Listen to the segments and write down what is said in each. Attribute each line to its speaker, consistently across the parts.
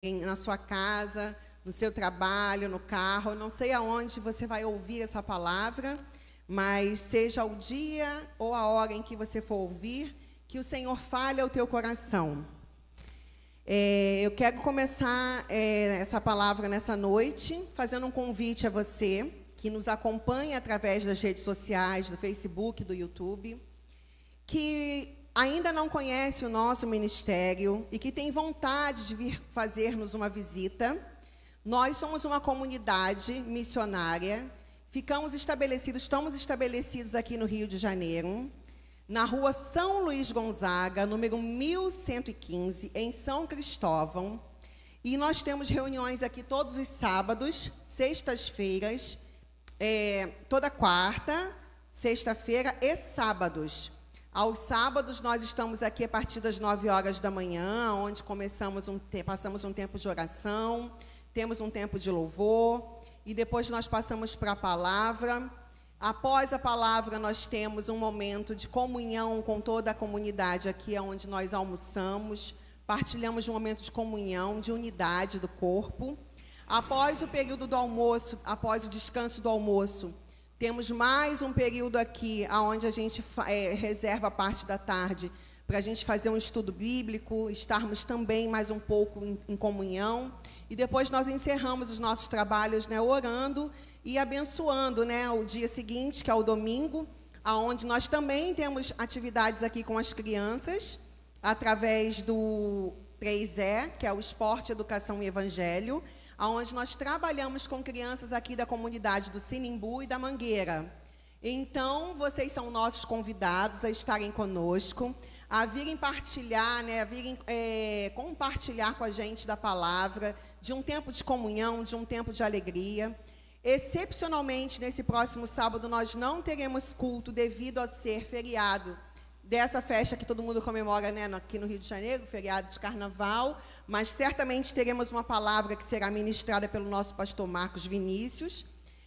Speaker 1: na sua casa, no seu trabalho, no carro, não sei aonde você vai ouvir essa palavra, mas seja o dia ou a hora em que você for ouvir, que o Senhor fale ao teu coração. É, eu quero começar é, essa palavra nessa noite, fazendo um convite a você que nos acompanha através das redes sociais, do Facebook, do YouTube, que ainda não conhece o nosso ministério e que tem vontade de vir fazer-nos uma visita, nós somos uma comunidade missionária, ficamos estabelecidos, estamos estabelecidos aqui no Rio de Janeiro, na rua São Luís Gonzaga, número 1115, em São Cristóvão. E nós temos reuniões aqui todos os sábados, sextas-feiras, é, toda quarta, sexta-feira e sábados. Aos sábados, nós estamos aqui a partir das 9 horas da manhã, onde começamos um passamos um tempo de oração, temos um tempo de louvor, e depois nós passamos para a palavra. Após a palavra, nós temos um momento de comunhão com toda a comunidade aqui, onde nós almoçamos, partilhamos um momento de comunhão, de unidade do corpo. Após o período do almoço, após o descanso do almoço, temos mais um período aqui, onde a gente é, reserva parte da tarde para a gente fazer um estudo bíblico, estarmos também mais um pouco em, em, comunhão. E depois nós encerramos os nossos trabalhos né, orando e abençoando né, o dia seguinte, que é o domingo, aonde nós também temos atividades aqui com as crianças, através do 3E, que é o Esporte, Educação e Evangelho onde nós trabalhamos com crianças aqui da comunidade do Sinimbu e da Mangueira. Então, vocês são nossos convidados a estarem conosco, a virem partilhar, né, a virem é, compartilhar com a gente da palavra, de um tempo de comunhão, de um tempo de alegria. Excepcionalmente, nesse próximo sábado, nós não teremos culto devido a ser feriado dessa festa que todo mundo comemora né, aqui no Rio de Janeiro, feriado de carnaval, mas certamente teremos uma palavra que será ministrada pelo nosso pastor Marcos Vinícius,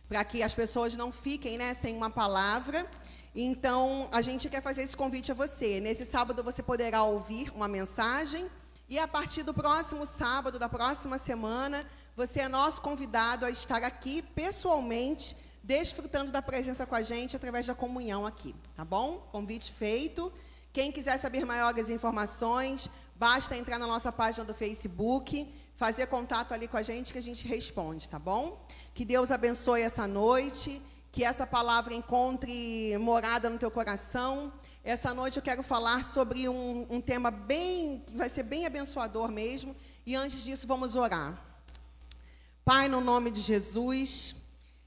Speaker 1: para que as pessoas não fiquem né, sem uma palavra. Então, a gente quer fazer esse convite a você. Nesse sábado você poderá ouvir uma mensagem e a partir do próximo sábado, da próxima semana, você é nosso convidado a estar aqui pessoalmente desfrutando da presença com a gente através da comunhão aqui, tá bom? Convite feito. Quem quiser saber maiores informações, basta entrar na nossa página do Facebook, fazer contato ali com a gente que a gente responde, tá bom? Que Deus abençoe essa noite, que essa palavra encontre morada no teu coração. Essa noite eu quero falar sobre um, um tema bem, vai ser bem abençoador mesmo. E antes disso, vamos orar. Pai, no nome de Jesus,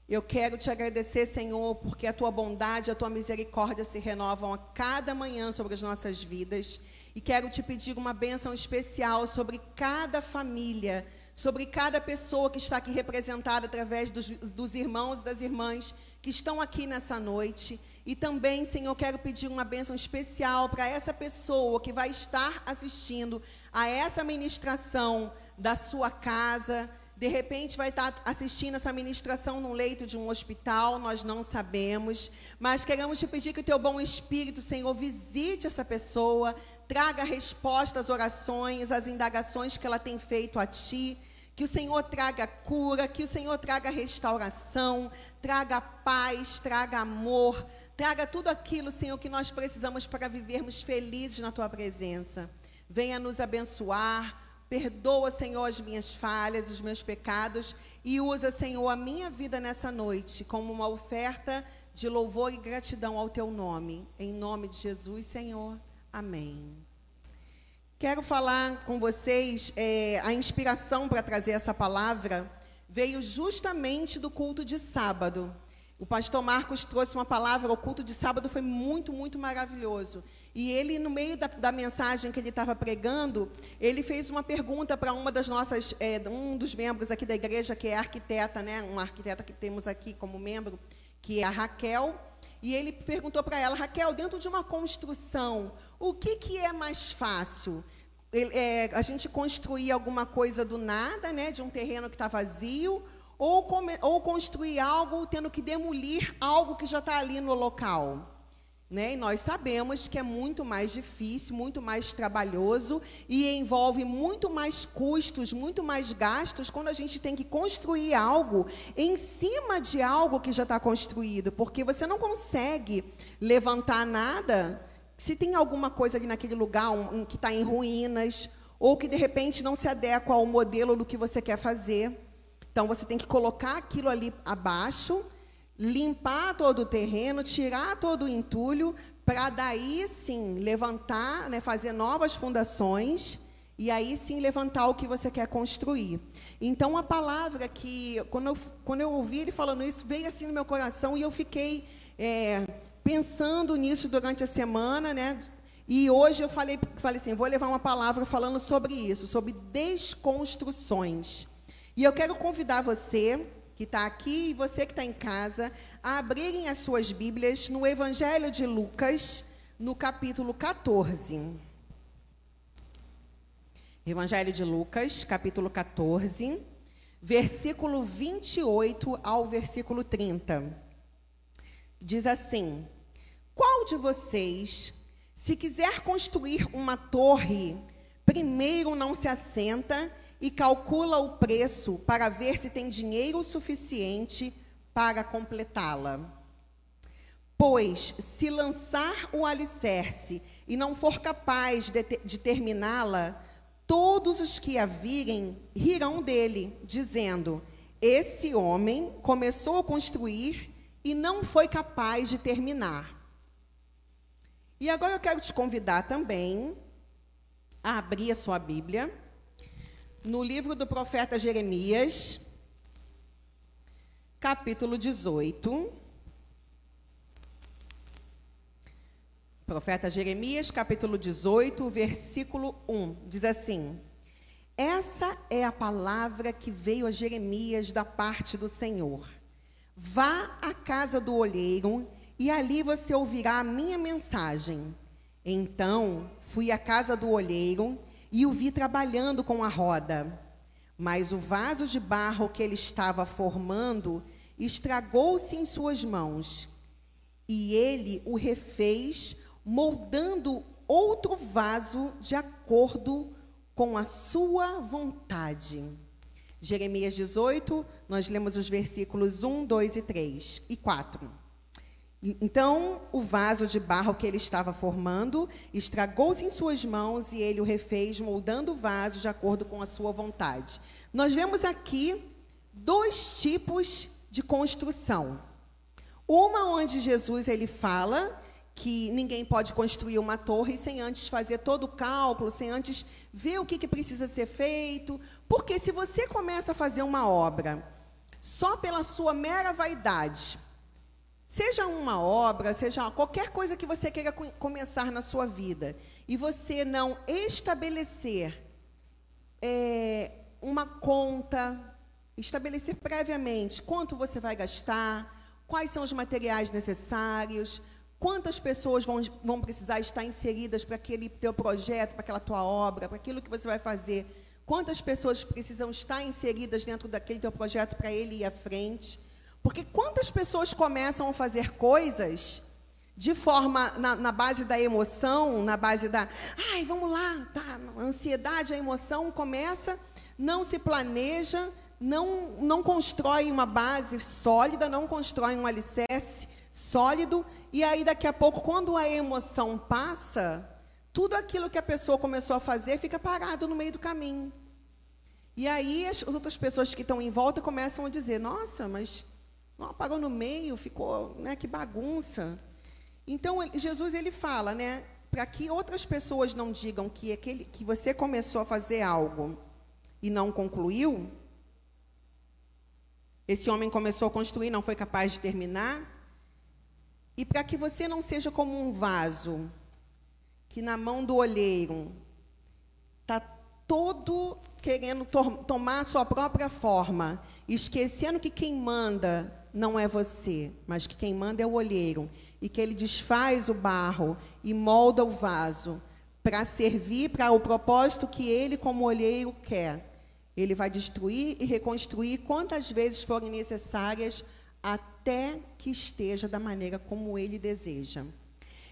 Speaker 1: eu quero te agradecer, Senhor, porque a tua bondade, a tua misericórdia se renovam a cada manhã sobre as nossas vidas. E quero te pedir uma bênção especial sobre cada família, sobre cada pessoa que está aqui representada através dos, dos irmãos e das irmãs que estão aqui nessa noite. E também, Senhor, quero pedir uma bênção especial para essa pessoa que vai estar assistindo a essa ministração da sua casa de repente vai estar assistindo essa ministração num leito de um hospital, nós não sabemos, mas queremos te pedir que o teu bom espírito, Senhor, visite essa pessoa, traga resposta às orações, às indagações que ela tem feito a ti, que o Senhor traga cura, que o Senhor traga restauração, traga paz, traga amor, traga tudo aquilo, Senhor, que nós precisamos para vivermos felizes na tua presença. Venha nos abençoar, Perdoa, Senhor, as minhas falhas, os meus pecados e usa, Senhor, a minha vida nessa noite como uma oferta de louvor e gratidão ao teu nome. Em nome de Jesus, Senhor. Amém. Quero falar com vocês, é, a inspiração para trazer essa palavra veio justamente do culto de sábado. O pastor Marcos trouxe uma palavra, o culto de sábado foi muito, muito maravilhoso. E ele, no meio da, da mensagem que ele estava pregando, ele fez uma pergunta para uma das nossas, é, um dos membros aqui da igreja, que é arquiteta, né? Uma arquiteta que temos aqui como membro, que é a Raquel. E ele perguntou para ela, Raquel, dentro de uma construção, o que, que é mais fácil? Ele, é, a gente construir alguma coisa do nada, né? De um terreno que está vazio, ou, come, ou construir algo tendo que demolir algo que já está ali no local. Né? E nós sabemos que é muito mais difícil, muito mais trabalhoso e envolve muito mais custos, muito mais gastos quando a gente tem que construir algo em cima de algo que já está construído, porque você não consegue levantar nada se tem alguma coisa ali naquele lugar um, que está em ruínas ou que de repente não se adequa ao modelo do que você quer fazer. Então você tem que colocar aquilo ali abaixo limpar todo o terreno, tirar todo o entulho, para daí sim levantar, né, fazer novas fundações e aí sim levantar o que você quer construir. Então a palavra que quando eu, quando eu ouvi ele falando isso veio assim no meu coração e eu fiquei é, pensando nisso durante a semana, né? E hoje eu falei, falei assim, vou levar uma palavra falando sobre isso, sobre desconstruções. E eu quero convidar você que está aqui e você que está em casa, a abrirem as suas Bíblias no Evangelho de Lucas, no capítulo 14. Evangelho de Lucas, capítulo 14, versículo 28 ao versículo 30. Diz assim: Qual de vocês, se quiser construir uma torre, primeiro não se assenta e calcula o preço para ver se tem dinheiro suficiente para completá-la. Pois, se lançar o alicerce e não for capaz de, de terminá-la, todos os que a virem rirão dele, dizendo: Esse homem começou a construir e não foi capaz de terminar. E agora eu quero te convidar também a abrir a sua Bíblia no livro do profeta Jeremias, capítulo 18. Profeta Jeremias, capítulo 18, versículo 1, diz assim: Essa é a palavra que veio a Jeremias da parte do Senhor. Vá à casa do olheiro e ali você ouvirá a minha mensagem. Então fui à casa do olheiro o vi trabalhando com a roda. Mas o vaso de barro que ele estava formando estragou-se em suas mãos. E ele o refez, moldando outro vaso de acordo com a sua vontade. Jeremias 18, nós lemos os versículos 1, 2 e 3 e 4. Então, o vaso de barro que ele estava formando estragou-se em suas mãos e ele o refez, moldando o vaso de acordo com a sua vontade. Nós vemos aqui dois tipos de construção. Uma onde Jesus ele fala que ninguém pode construir uma torre sem antes fazer todo o cálculo, sem antes ver o que, que precisa ser feito. Porque se você começa a fazer uma obra só pela sua mera vaidade, Seja uma obra, seja qualquer coisa que você queira começar na sua vida, e você não estabelecer é, uma conta, estabelecer previamente quanto você vai gastar, quais são os materiais necessários, quantas pessoas vão, vão precisar estar inseridas para aquele teu projeto, para aquela tua obra, para aquilo que você vai fazer, quantas pessoas precisam estar inseridas dentro daquele teu projeto para ele ir à frente. Porque quantas pessoas começam a fazer coisas de forma na, na, base da emoção, na base da, ai, vamos lá, tá, a ansiedade, a emoção começa, não se planeja, não, não constrói uma base sólida, não constrói um alicerce sólido, e aí daqui a pouco, quando a emoção passa, tudo aquilo que a pessoa começou a fazer fica parado no meio do caminho. E aí as outras pessoas que estão em volta começam a dizer, nossa, mas não apagou no meio, ficou, né, que bagunça. Então, Jesus ele fala, né, para que outras pessoas não digam que aquele que você começou a fazer algo e não concluiu, esse homem começou a construir, não foi capaz de terminar, e para que você não seja como um vaso que na mão do olheiro está todo querendo to tomar a sua própria forma, esquecendo que quem manda não é você, mas que quem manda é o olheiro, e que ele desfaz o barro e molda o vaso para servir para o propósito que ele, como olheiro, quer. Ele vai destruir e reconstruir quantas vezes forem necessárias até que esteja da maneira como ele deseja.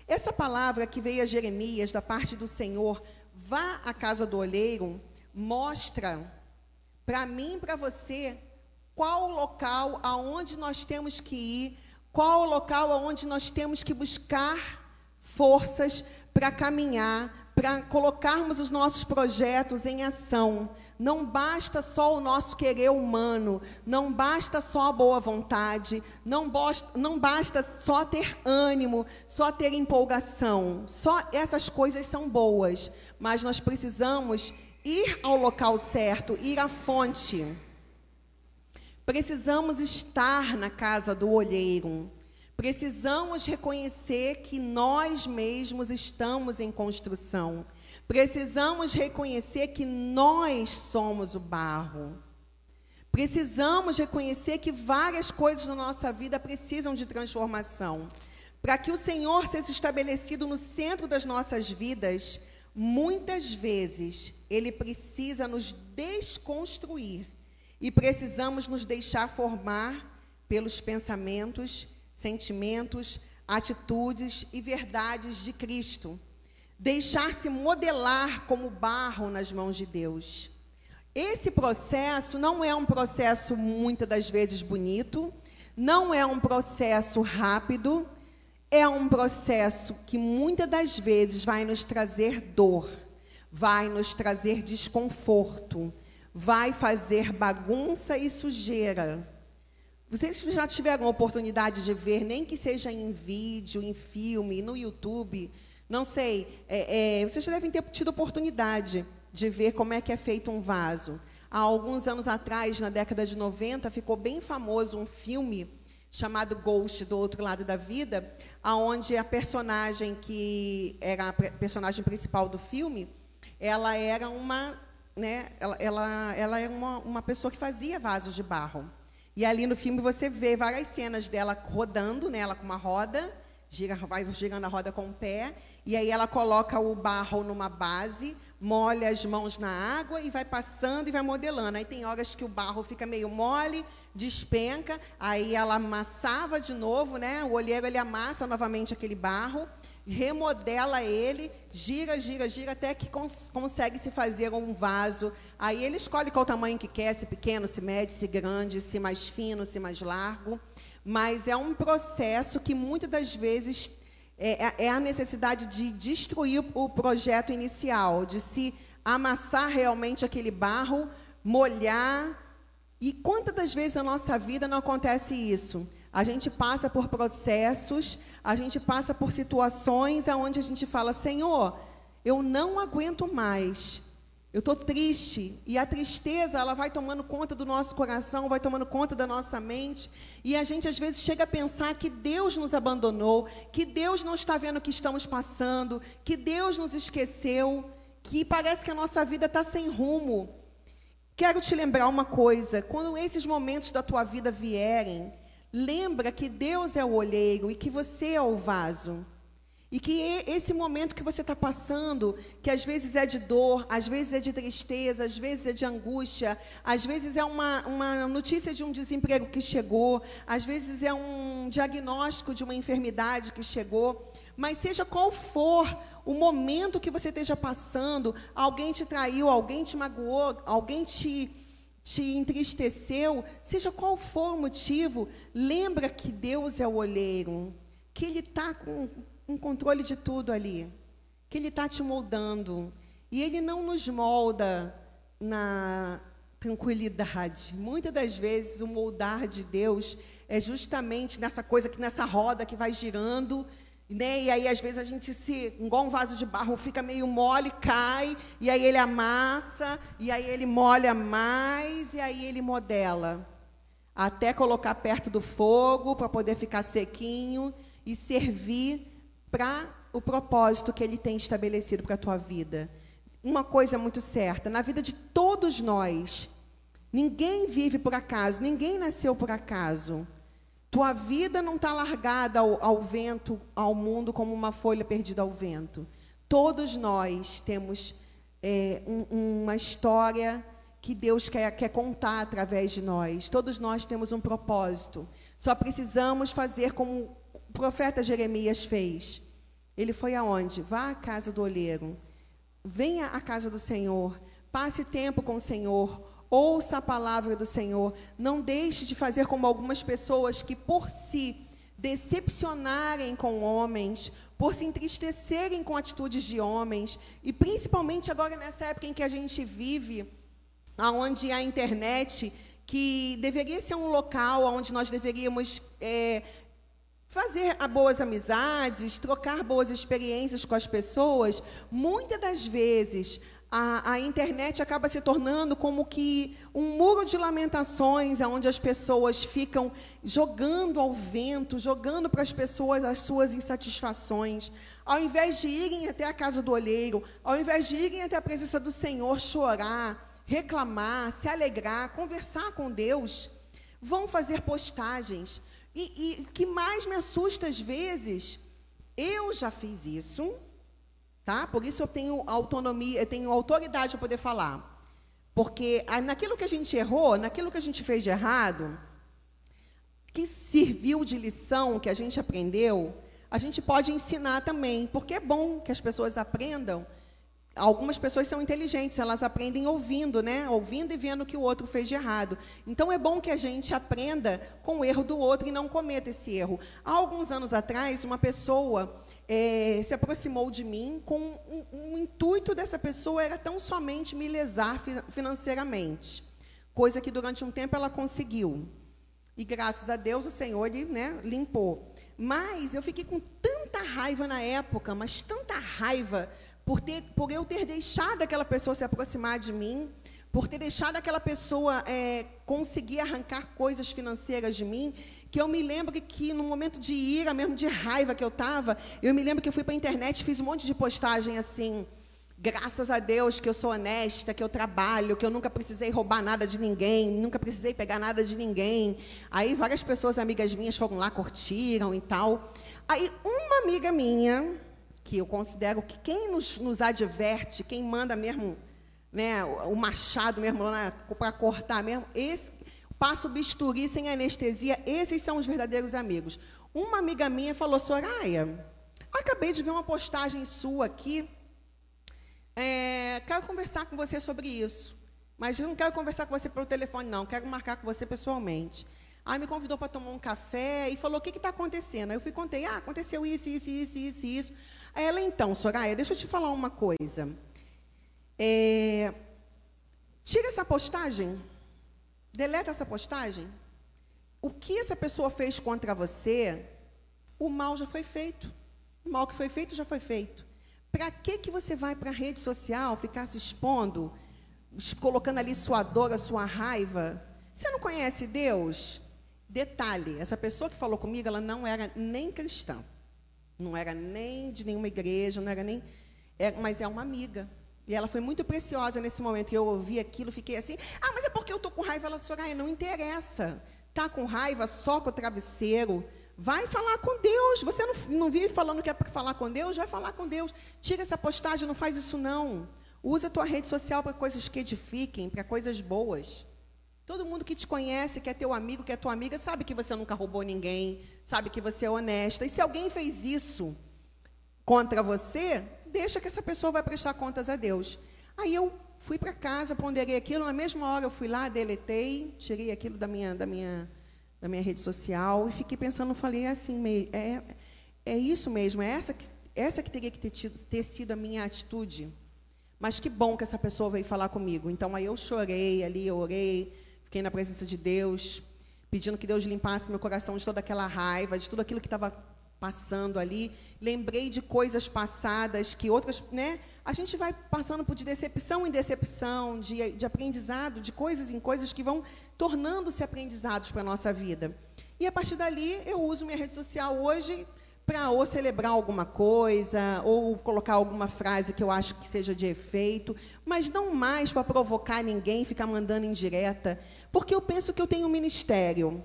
Speaker 1: Essa palavra que veio a Jeremias da parte do Senhor, vá à casa do olheiro, mostra para mim e para você qual o local aonde nós temos que ir, qual o local aonde nós temos que buscar forças para caminhar, para colocarmos os nossos projetos em ação. Não basta só o nosso querer humano, não basta só a boa vontade, não, basta, não basta só ter ânimo, só ter empolgação. Só essas coisas são boas, mas nós precisamos ir ao local certo, ir à fonte. Precisamos estar na casa do olheiro. Precisamos reconhecer que nós mesmos estamos em construção. Precisamos reconhecer que nós somos o barro. Precisamos reconhecer que várias coisas na nossa vida precisam de transformação. Para que o Senhor seja estabelecido no centro das nossas vidas, muitas vezes Ele precisa nos desconstruir e precisamos nos deixar formar pelos pensamentos sentimentos, atitudes e verdades de Cristo. Deixar-se modelar como barro nas mãos de Deus. Esse processo não é um processo muitas das vezes bonito, não é um processo rápido, é um processo que muitas das vezes vai nos trazer dor, vai nos trazer desconforto, vai fazer bagunça e sujeira, vocês já tiveram a oportunidade de ver, nem que seja em vídeo, em filme, no YouTube, não sei, é, é, vocês já devem ter tido oportunidade de ver como é que é feito um vaso. Há alguns anos atrás, na década de 90, ficou bem famoso um filme chamado Ghost, do outro lado da vida, aonde a personagem que era a personagem principal do filme, ela era uma, né, ela, ela, ela era uma, uma pessoa que fazia vasos de barro. E ali no filme você vê várias cenas dela rodando, né, ela com uma roda, gira, vai girando a roda com o pé, e aí ela coloca o barro numa base, molha as mãos na água e vai passando e vai modelando. Aí tem horas que o barro fica meio mole, despenca, aí ela amassava de novo, né? O olheiro ele amassa novamente aquele barro remodela ele, gira, gira, gira, até que cons consegue se fazer um vaso. Aí ele escolhe qual tamanho que quer, se pequeno, se médio, se grande, se mais fino, se mais largo. Mas é um processo que muitas das vezes é, é, é a necessidade de destruir o projeto inicial, de se amassar realmente aquele barro, molhar. E quantas das vezes na nossa vida não acontece isso? A gente passa por processos, a gente passa por situações onde a gente fala: Senhor, eu não aguento mais. Eu estou triste. E a tristeza, ela vai tomando conta do nosso coração, vai tomando conta da nossa mente. E a gente, às vezes, chega a pensar que Deus nos abandonou, que Deus não está vendo o que estamos passando, que Deus nos esqueceu, que parece que a nossa vida está sem rumo. Quero te lembrar uma coisa: quando esses momentos da tua vida vierem, Lembra que Deus é o olheiro e que você é o vaso. E que esse momento que você está passando, que às vezes é de dor, às vezes é de tristeza, às vezes é de angústia, às vezes é uma, uma notícia de um desemprego que chegou, às vezes é um diagnóstico de uma enfermidade que chegou, mas seja qual for o momento que você esteja passando, alguém te traiu, alguém te magoou, alguém te te entristeceu, seja qual for o motivo, lembra que Deus é o olheiro, que Ele está com um controle de tudo ali, que Ele está te moldando. E Ele não nos molda na tranquilidade. Muitas das vezes o moldar de Deus é justamente nessa coisa que nessa roda que vai girando né? E aí, às vezes, a gente se, igual um vaso de barro, fica meio mole, cai, e aí ele amassa, e aí ele molha mais, e aí ele modela. Até colocar perto do fogo, para poder ficar sequinho e servir para o propósito que ele tem estabelecido para a tua vida. Uma coisa muito certa: na vida de todos nós, ninguém vive por acaso, ninguém nasceu por acaso. Tua vida não está largada ao, ao, vento, ao mundo, como uma folha perdida ao vento. Todos nós temos é, um, uma história que Deus quer, quer contar através de nós. Todos nós temos um propósito. Só precisamos fazer como o profeta Jeremias fez: Ele foi aonde? Vá à casa do olheiro. Venha à casa do Senhor. Passe tempo com o Senhor. Ouça a palavra do Senhor. Não deixe de fazer como algumas pessoas que, por se decepcionarem com homens, por se entristecerem com atitudes de homens, e principalmente agora nessa época em que a gente vive, onde a internet, que deveria ser um local onde nós deveríamos é, fazer boas amizades, trocar boas experiências com as pessoas, muitas das vezes a, a, internet acaba se tornando como que um muro de lamentações, onde as pessoas ficam jogando ao vento, jogando para as pessoas as suas insatisfações. Ao invés de irem até a casa do olheiro, ao invés de irem até a presença do Senhor chorar, reclamar, se alegrar, conversar com Deus, vão fazer postagens. E o que mais me assusta às vezes, eu já fiz isso, Tá? Por isso eu tenho autonomia, eu tenho autoridade para poder falar. Porque naquilo que a gente errou, naquilo que a gente fez de errado, que serviu de lição, que a gente aprendeu, a gente pode ensinar também, porque é bom que as pessoas aprendam Algumas pessoas são inteligentes, elas aprendem ouvindo, né? Ouvindo e vendo o que o outro fez de errado. Então é bom que a gente aprenda com o erro do outro e não cometa esse erro. Há alguns anos atrás, uma pessoa é, se aproximou de mim com um, um, intuito dessa pessoa era tão somente me lesar financeiramente, coisa que durante um tempo ela conseguiu. E graças a Deus o Senhor ele, né, limpou. Mas eu fiquei com tanta raiva na época, mas tanta raiva por, ter, por eu ter deixado aquela pessoa se aproximar de mim, por ter deixado aquela pessoa é, conseguir arrancar coisas financeiras de mim, que eu me lembro que no momento de ira, mesmo de raiva que eu estava, eu me lembro que eu fui para a internet e fiz um monte de postagem assim, graças a Deus que eu sou honesta, que eu trabalho, que eu nunca precisei roubar nada de ninguém, nunca precisei pegar nada de ninguém. Aí várias pessoas, amigas minhas, foram lá, curtiram e tal. Aí uma amiga minha, que eu considero que quem nos, nos adverte, quem manda mesmo né, o machado mesmo para cortar mesmo, esse, passa o bisturi sem anestesia, esses são os verdadeiros amigos. Uma amiga minha falou, Soraya, acabei de ver uma postagem sua aqui, é, quero conversar com você sobre isso, mas não quero conversar com você pelo telefone, não, quero marcar com você pessoalmente. Aí me convidou para tomar um café e falou: o que está acontecendo? Aí eu fui contei: ah, aconteceu isso, isso, isso, isso, isso. Aí ela, então, Soraya, deixa eu te falar uma coisa. É, tira essa postagem, deleta essa postagem. O que essa pessoa fez contra você, o mal já foi feito. O mal que foi feito já foi feito. Para que, que você vai para a rede social ficar se expondo, colocando ali sua dor, a sua raiva? Você não conhece Deus? Detalhe, essa pessoa que falou comigo, ela não era nem cristã. Não era nem de nenhuma igreja, não era nem. É, mas é uma amiga. E ela foi muito preciosa nesse momento. Eu ouvi aquilo, fiquei assim, ah, mas é porque eu estou com raiva. Ela disse, Soraya, não interessa. Está com raiva, só com o travesseiro. Vai falar com Deus. Você não, não vive falando que é para falar com Deus? Vai falar com Deus. Tira essa postagem, não faz isso não. Usa a tua rede social para coisas que edifiquem, para coisas boas. Todo mundo que te conhece, que é teu amigo, que é tua amiga, sabe que você nunca roubou ninguém, sabe que você é honesta. E se alguém fez isso contra você, deixa que essa pessoa vai prestar contas a Deus. Aí eu fui para casa, ponderei aquilo, na mesma hora eu fui lá, deletei, tirei aquilo da minha, da minha, da minha rede social e fiquei pensando, falei assim, é, é isso mesmo, é essa que, essa que teria que ter, tido, ter sido a minha atitude. Mas que bom que essa pessoa veio falar comigo. Então aí eu chorei ali, eu orei, Fiquei na presença de Deus, pedindo que Deus limpasse meu coração de toda aquela raiva, de tudo aquilo que estava passando ali. Lembrei de coisas passadas que outras, né? A gente vai passando por de decepção em decepção, de, de aprendizado, de coisas em coisas que vão tornando-se aprendizados para a nossa vida. E a partir dali, eu uso minha rede social hoje para ou celebrar alguma coisa, ou colocar alguma frase que eu acho que seja de efeito, mas não mais para provocar ninguém, ficar mandando indireta, porque eu penso que eu tenho um ministério.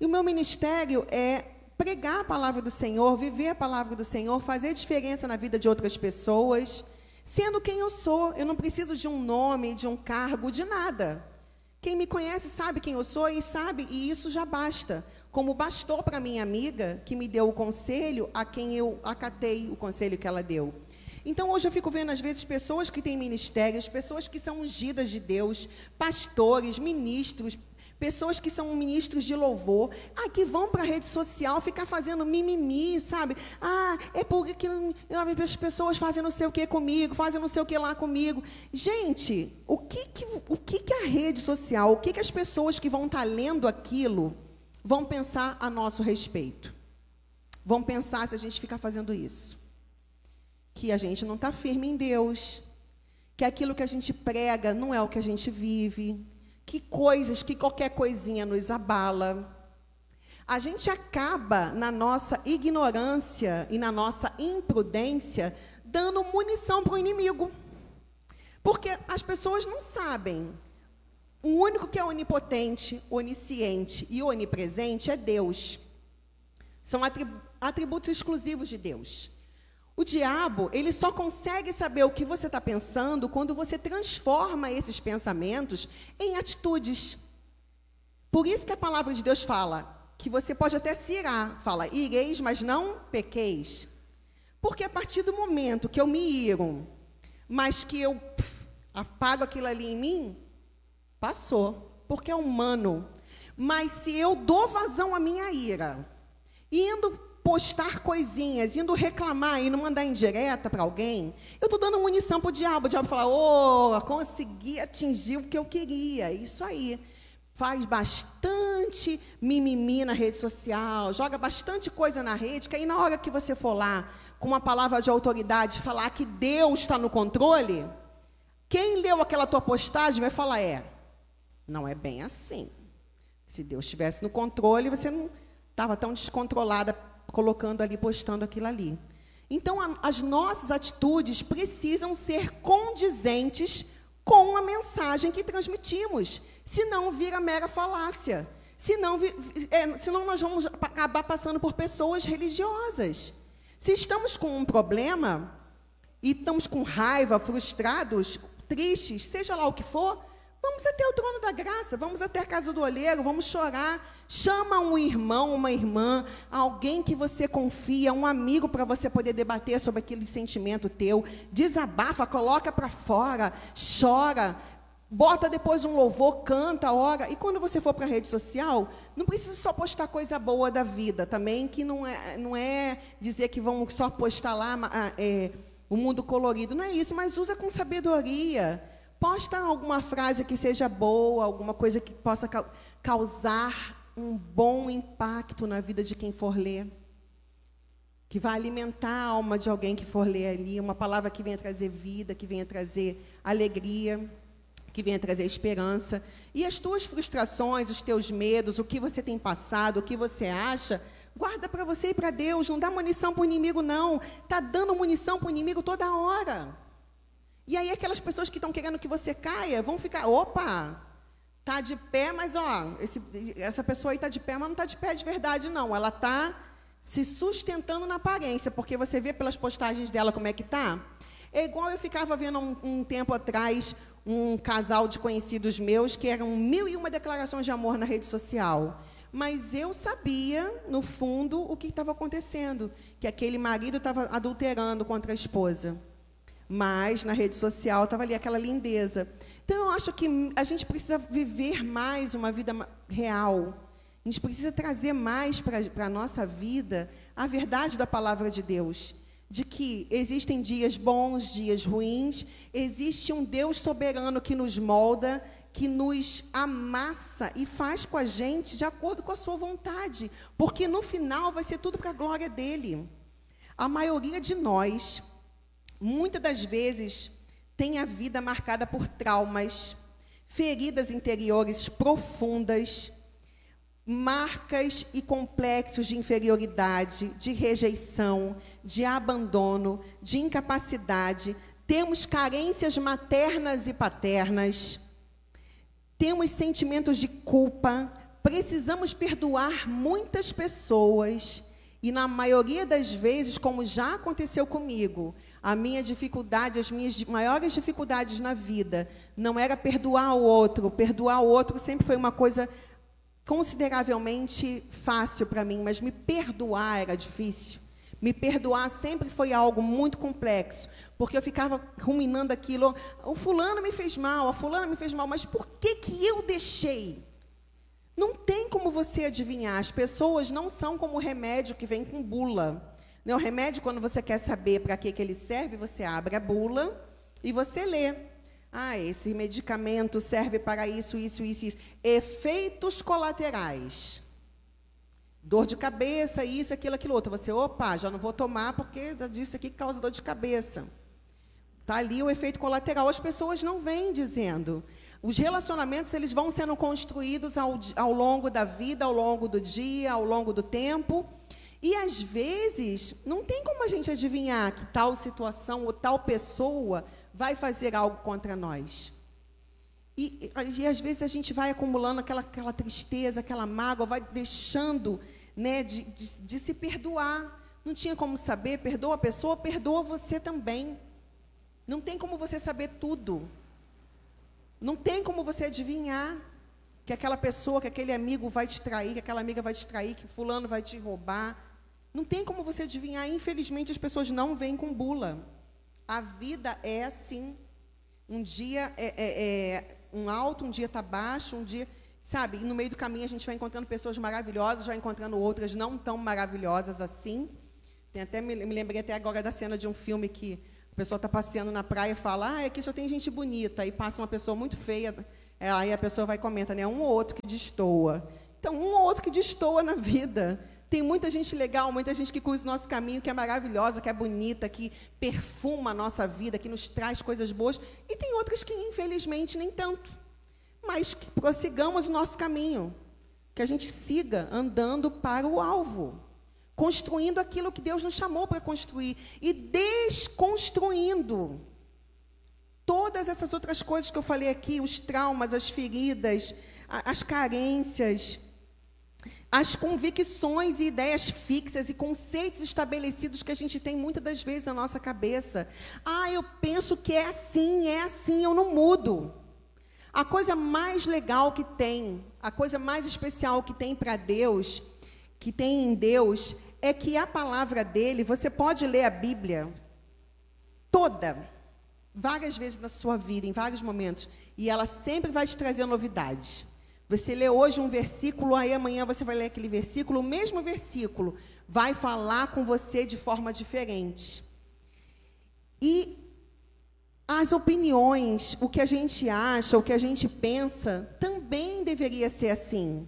Speaker 1: E o meu ministério é pregar a palavra do Senhor, viver a palavra do Senhor, fazer diferença na vida de outras pessoas, sendo quem eu sou. Eu não preciso de um nome, de um cargo, de nada. Quem me conhece sabe quem eu sou e sabe, e isso já basta. Como bastou para minha amiga que me deu o conselho a quem eu acatei o conselho que ela deu. Então hoje eu fico vendo às vezes pessoas que têm ministérios, pessoas que são ungidas de Deus, pastores, ministros, pessoas que são ministros de louvor, ah, que vão para a rede social ficar fazendo mimimi, sabe? Ah, é porque as pessoas fazem não sei o que comigo, fazem não sei o que lá comigo. Gente, o que, que, o que, que a rede social, o que, que as pessoas que vão estar tá lendo aquilo vão pensar a nosso respeito? Vão pensar se a gente ficar fazendo isso que a gente não está firme em Deus, que aquilo que a gente prega não é o que a gente vive, que coisas, que qualquer coisinha nos abala. A gente acaba, na nossa ignorância e na nossa imprudência, dando munição para o inimigo. Porque as pessoas não sabem. O único que é onipotente, onisciente e onipresente é Deus. São atributos exclusivos de Deus. O diabo, ele só consegue saber o que você está pensando quando você transforma esses pensamentos em atitudes. Por isso que a palavra de Deus fala que você pode até se irar. Fala, ireis, mas não pequeis. Porque a partir do momento que eu me iro, mas que eu pff, apago aquilo ali em mim, passou. Porque é humano. Mas se eu dou vazão à minha ira, indo postar coisinhas, indo reclamar, indo mandar indireta para alguém, eu estou dando munição para o diabo. O diabo fala, oh, consegui atingir o que eu queria. Isso aí. Faz bastante mimimi na rede social, joga bastante coisa na rede, que aí na hora que você for lá com uma palavra de autoridade falar que Deus está no controle, quem leu aquela tua postagem vai falar, é, não é bem assim. Se Deus estivesse no controle, você não estava tão descontrolada colocando ali, postando aquilo ali. Então, a, as nossas atitudes precisam ser condizentes com a mensagem que transmitimos, senão vira mera falácia. Senão, é, senão nós vamos acabar passando por pessoas religiosas. Se estamos com um problema e estamos com raiva, frustrados, tristes, seja lá o que for, Vamos até o trono da graça, vamos até a casa do olheiro, vamos chorar. Chama um irmão, uma irmã, alguém que você confia, um amigo para você poder debater sobre aquele sentimento teu. Desabafa, coloca para fora, chora, bota depois um louvor, canta, ora. E quando você for para a rede social, não precisa só postar coisa boa da vida também, que não é, não é dizer que vão só postar lá é, o mundo colorido, não é isso, mas usa com sabedoria Posta alguma frase que seja boa, alguma coisa que possa causar um bom impacto na vida de quem for ler. Que vai alimentar a alma de alguém que for ler ali, uma palavra que venha trazer vida, que venha trazer alegria, que venha trazer esperança. E as tuas frustrações, os teus medos, o que você tem passado, o que você acha, guarda para você e para Deus. Não dá munição para o inimigo, não. Está dando munição para o inimigo toda hora. E aí aquelas pessoas que estão querendo que você caia vão ficar, opa, tá de pé, mas ó, esse, essa pessoa aí está de pé, mas não está de pé de verdade, não. Ela está se sustentando na aparência, porque você vê pelas postagens dela como é que tá. É igual eu ficava vendo um, um tempo atrás um casal de conhecidos meus que eram mil e uma declarações de amor na rede social. Mas eu sabia, no fundo, o que estava acontecendo, que aquele marido estava adulterando contra a esposa mas na rede social estava ali aquela lindeza. Então eu acho que a gente precisa viver mais uma vida real. A gente precisa trazer mais para a nossa vida a verdade da palavra de Deus. De que existem dias bons, dias ruins, existe um Deus soberano que nos molda, que nos amassa e faz com a gente de acordo com a sua vontade. Porque no final vai ser tudo para a glória dele. A maioria de nós muitas das vezes tem a vida marcada por traumas, feridas interiores profundas, marcas e complexos de inferioridade, de rejeição, de abandono, de incapacidade. Temos carências maternas e paternas. Temos sentimentos de culpa. Precisamos perdoar muitas pessoas E na maioria das vezes, como já aconteceu comigo, a minha dificuldade, as minhas maiores dificuldades na vida, não era perdoar o outro. Perdoar o outro sempre foi uma coisa consideravelmente fácil para mim, mas me perdoar era difícil. Me perdoar sempre foi algo muito complexo, porque eu ficava ruminando aquilo. O fulano me fez mal, a fulana me fez mal, mas por que, que eu deixei? Não tem como você adivinhar. As pessoas não são como o remédio que vem com bula. O remédio, quando você quer saber para que, que ele serve, você abre a bula e você lê. Ah, esse medicamento serve para isso, isso, isso, isso. Efeitos colaterais. Dor de cabeça, isso, aquilo, aquilo outro. Você, opa, já não vou tomar porque disse aqui que causa dor de cabeça. Está ali o efeito colateral. As pessoas não vêm dizendo. Os relacionamentos eles vão sendo construídos ao, ao longo da vida, ao longo do dia, ao longo do tempo. E às vezes não tem como a gente adivinhar que tal situação ou tal pessoa vai fazer algo contra nós. E, e, às vezes a gente vai acumulando aquela, aquela tristeza, aquela mágoa, vai deixando né, de, de, de se perdoar. Não tinha como saber, perdoa a pessoa, perdoa você também. Não tem como você saber tudo. Não tem como você adivinhar que aquela pessoa, que aquele amigo vai te trair, que aquela amiga vai te trair, que fulano vai te roubar. Não tem como você adivinhar. Infelizmente, as pessoas não vêm com bula. A vida é assim. Um dia é, é, é um alto, um dia está baixo, um dia. Sabe? E no meio do caminho a gente vai encontrando pessoas maravilhosas, vai encontrando outras não tão maravilhosas assim. Tem até, me, lembrei até agora da cena de um filme que a pessoa está passeando na praia e fala: Ah, aqui só tem gente bonita. Aí passa uma pessoa muito feia. É, aí a pessoa vai e comenta, né? Um ou outro que destoa. Então, um ou outro que destoa na vida. Tem muita gente legal, muita gente que cruza o nosso caminho, que é maravilhosa, que é bonita, que perfuma a nossa vida, que nos traz coisas boas. E tem outras que, infelizmente, nem tanto. Mas que prossigamos o nosso caminho. Que a gente siga andando para o alvo. Construindo aquilo que Deus nos chamou para construir. E desconstruindo todas essas outras coisas que eu falei aqui, os traumas, as feridas, as carências, as convicções e ideias fixas e conceitos estabelecidos que a gente tem muitas das vezes na nossa cabeça. Ah, eu penso que é assim, é assim, eu não mudo. A coisa mais legal que tem, a coisa mais especial que tem para Deus, que tem em Deus, é que a palavra dele, você pode ler a Bíblia toda, várias vezes na sua vida, em vários momentos, e ela sempre vai te trazer novidades. Você lê hoje um versículo, aí amanhã você vai ler aquele versículo, o mesmo versículo vai falar com você de forma diferente. E as opiniões, o que a gente acha, o que a gente pensa, também deveria ser assim.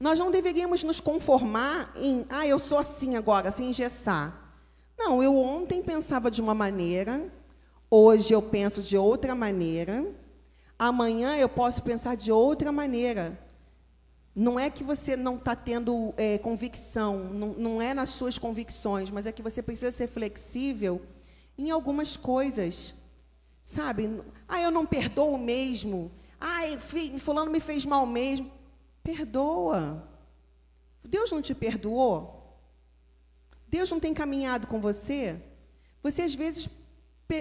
Speaker 1: Nós não deveríamos nos conformar em, ah, eu sou assim agora, sem engessar. Não, eu ontem pensava de uma maneira, hoje eu penso de outra maneira. Amanhã eu posso pensar de outra maneira. Não é que você não está tendo é, convicção, não, não é nas suas convicções, mas é que você precisa ser flexível em algumas coisas. Sabe? Ah, eu não perdoo mesmo. Ah, fulano me fez mal mesmo. Perdoa. Deus não te perdoou? Deus não tem caminhado com você? Você às vezes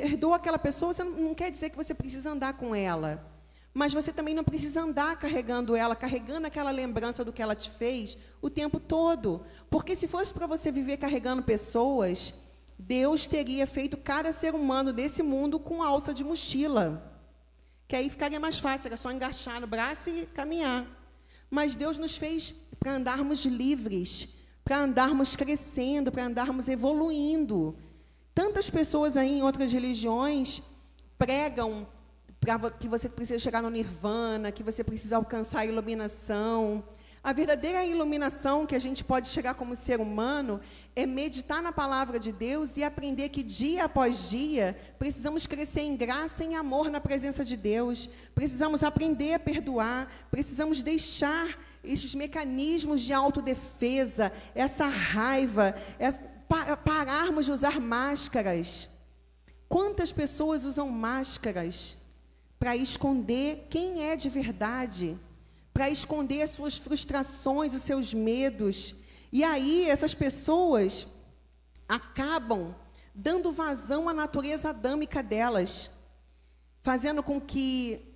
Speaker 1: perdoa aquela pessoa, você não quer dizer que você precisa andar com ela. Mas você também não precisa andar carregando ela, carregando aquela lembrança do que ela te fez o tempo todo. Porque se fosse para você viver carregando pessoas, Deus teria feito cada ser humano desse mundo com alça de mochila. Que aí ficaria mais fácil, era só engaixar no braço e caminhar. Mas Deus nos fez para andarmos livres, para andarmos crescendo, para andarmos evoluindo. Tantas pessoas aí em outras religiões pregam que você precisa chegar no nirvana, que você precisa alcançar a iluminação. A verdadeira iluminação que a gente pode chegar como ser humano é meditar na palavra de Deus e aprender que dia após dia precisamos crescer em graça e em amor na presença de Deus. Precisamos aprender a perdoar, precisamos deixar esses mecanismos de autodefesa, essa raiva, essa, pararmos de usar máscaras. Quantas pessoas usam máscaras para esconder quem é de verdade, para esconder as suas frustrações, os seus medos. E aí essas pessoas acabam dando vazão à natureza adâmica delas, fazendo com que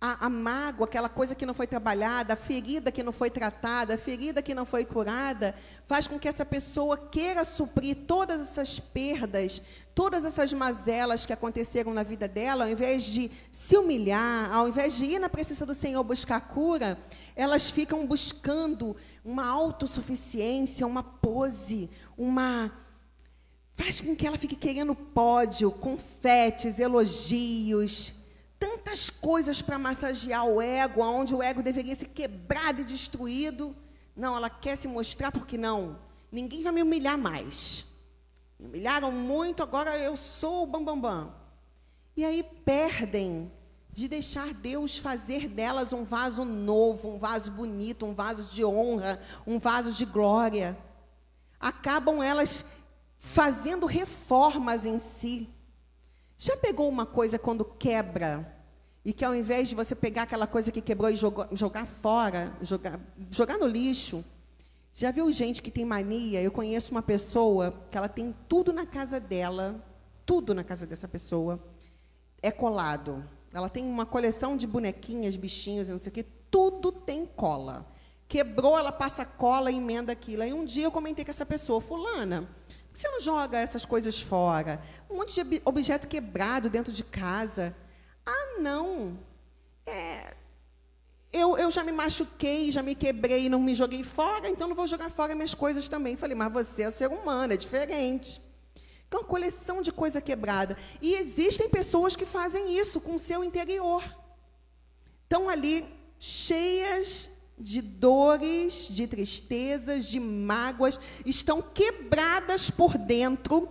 Speaker 1: a, a, mágoa, aquela coisa que não foi trabalhada, a ferida que não foi tratada, a ferida que não foi curada, faz com que essa pessoa queira suprir todas essas perdas, todas essas mazelas que aconteceram na vida dela, ao invés de se humilhar, ao invés de ir na presença do Senhor buscar cura, elas ficam buscando uma autossuficiência, uma pose, uma faz com que ela fique querendo pódio, confetes, elogios, tantas coisas para massagear o ego, onde o ego deveria ser quebrado e destruído. Não, ela quer se mostrar porque não. Ninguém vai me humilhar mais. Me humilharam muito, agora eu sou o bambambam. Bam, bam. E aí perdem de deixar Deus fazer delas um vaso novo, um vaso bonito, um vaso de honra, um vaso de glória. Acabam elas fazendo reformas em si. Já pegou uma coisa quando quebra e que ao invés de você pegar aquela coisa que quebrou e jogar, jogar fora, jogar, jogar no lixo, já viu gente que tem mania? Eu conheço uma pessoa que ela tem tudo na casa dela, tudo na casa dessa pessoa é colado. Ela tem uma coleção de bonequinhas, bichinhos, não sei o quê, tudo tem cola. Quebrou, ela passa cola emenda aquilo. Aí um dia eu comentei com essa pessoa, fulana, você não joga essas coisas fora? Um monte de objeto quebrado dentro de casa. Ah, não. É, eu, eu já me machuquei, já me quebrei, não me joguei fora, então não vou jogar fora minhas coisas também. Falei, mas você é ser humano, é diferente. Então, coleção de coisa quebrada. E existem pessoas que fazem isso com o seu interior. Estão ali cheias de dores, de tristezas, de mágoas, estão quebradas por dentro,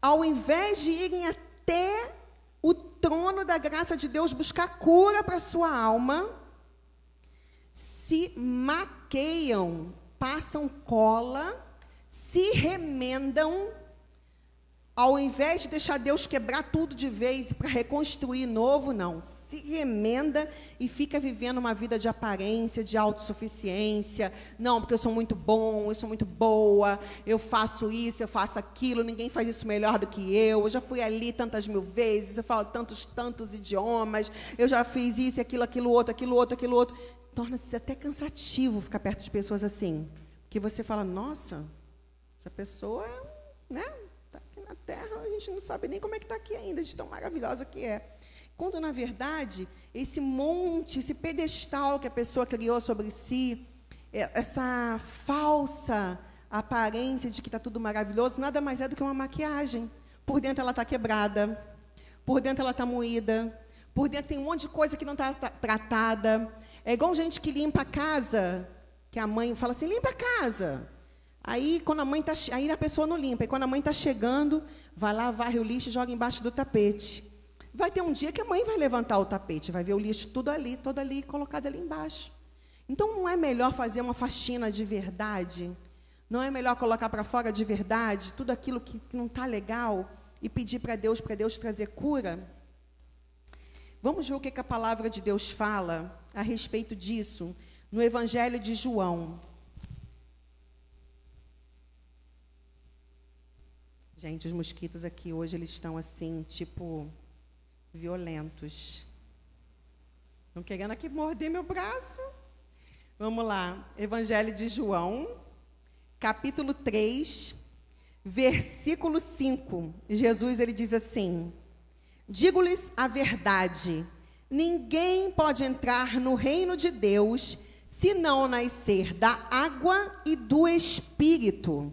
Speaker 1: ao invés de irem até o trono da graça de Deus buscar cura para sua alma, se maqueiam, passam cola, se remendam ao invés de deixar Deus quebrar tudo de vez para reconstruir novo, não. Se remenda e fica vivendo uma vida de aparência, de autossuficiência. Não, porque eu sou muito bom, eu sou muito boa, eu faço isso, eu faço aquilo, ninguém faz isso melhor do que eu. Eu já fui ali tantas mil vezes, eu falo tantos, tantos idiomas, eu já fiz isso, aquilo, aquilo outro, aquilo outro, aquilo outro. Torna-se até cansativo ficar perto de pessoas assim. Que você fala, nossa, essa pessoa, né? na Terra, a gente não sabe nem como é que está aqui ainda, de tão maravilhosa que é. Quando, na verdade, esse monte, esse pedestal que a pessoa criou sobre si, é, essa falsa aparência de que está tudo maravilhoso, nada mais é do que uma maquiagem. Por dentro ela está quebrada, por dentro ela está moída, por dentro tem um monte de coisa que não está tratada. É igual gente que limpa a casa, que a mãe fala assim, limpa a casa. Aí, quando a mãe tá, aí a pessoa não limpa. E quando a mãe está chegando, vai lá, varre o lixo e joga embaixo do tapete. Vai ter um dia que a mãe vai levantar o tapete, vai ver o lixo tudo ali, todo ali, colocado ali embaixo. Então, não é melhor fazer uma faxina de verdade? Não é melhor colocar para fora de verdade tudo aquilo que, que não está legal e pedir para Deus, para Deus trazer cura? Vamos ver o que, que a palavra de Deus fala a respeito disso no Evangelho de João. Gente, os mosquitos aqui hoje eles estão assim, tipo, violentos. Estão querendo aqui morder meu braço. Vamos lá. Evangelho de João, capítulo 3, versículo 5. Jesus ele diz assim: Digo-lhes a verdade, ninguém pode entrar no reino de Deus se não nascer da água e do espírito.